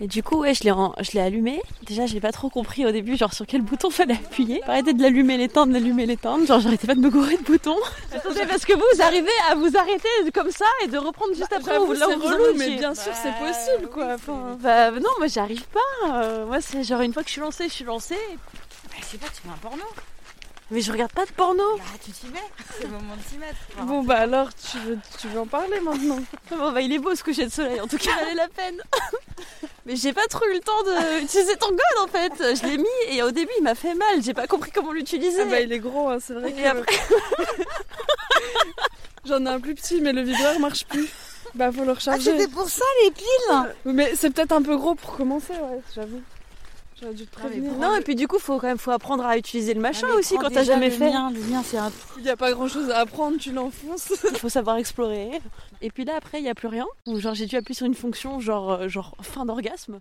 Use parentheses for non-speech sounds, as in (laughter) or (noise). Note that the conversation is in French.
Et du coup, ouais, je l'ai, ren- je l'ai allumé. Déjà, j'ai pas trop compris au début, genre sur quel bouton fallait appuyer. Arrêtez de l'allumer, l'éteindre, l'allumer, l'éteindre. Genre, j'arrêtais pas de me gourer de boutons. (laughs) Attendez, parce que vous, vous arrivez à vous arrêter comme ça et de reprendre juste après là où c'est vous en relou, mais bien sûr, c'est possible, quoi. Enfin, Bah non, moi j'y arrive pas. Euh, moi, c'est genre une fois que je suis lancée, je suis lancée. Bah, sais pas, tu mets un porno. Mais je regarde pas de porno. Bah, tu t'y mets. C'est le moment de s'y mettre. Enfin, (laughs) bon, bah alors, tu veux, tu veux en parler maintenant? (laughs) Bon, bah, il est beau ce coucher de soleil, en tout cas, valait la peine. Mais j'ai pas trop eu le temps d'utiliser (laughs) ton code en fait. Je l'ai mis et au début il m'a fait mal. J'ai pas compris comment l'utiliser. Ah bah, il est gros, hein, c'est vrai Et que... après- (laughs) J'en ai un plus petit, mais le vibreur marche plus. Bah, faut le Ah, recharger. c'était pour ça les piles mais c'est peut-être un peu gros pour commencer, ouais, j'avoue. J'aurais dû te prévenir. Non, et puis du coup, faut quand même faut apprendre à utiliser le machin Ah, aussi quand t'as jamais le fait. Mien, le mien, c'est un. Il n'y a pas grand chose à apprendre, tu l'enfonces. Il (laughs) faut savoir explorer. Et puis là, après, il y a plus rien. Ou genre, j'ai dû appuyer sur une fonction, genre, euh, genre fin d'orgasme.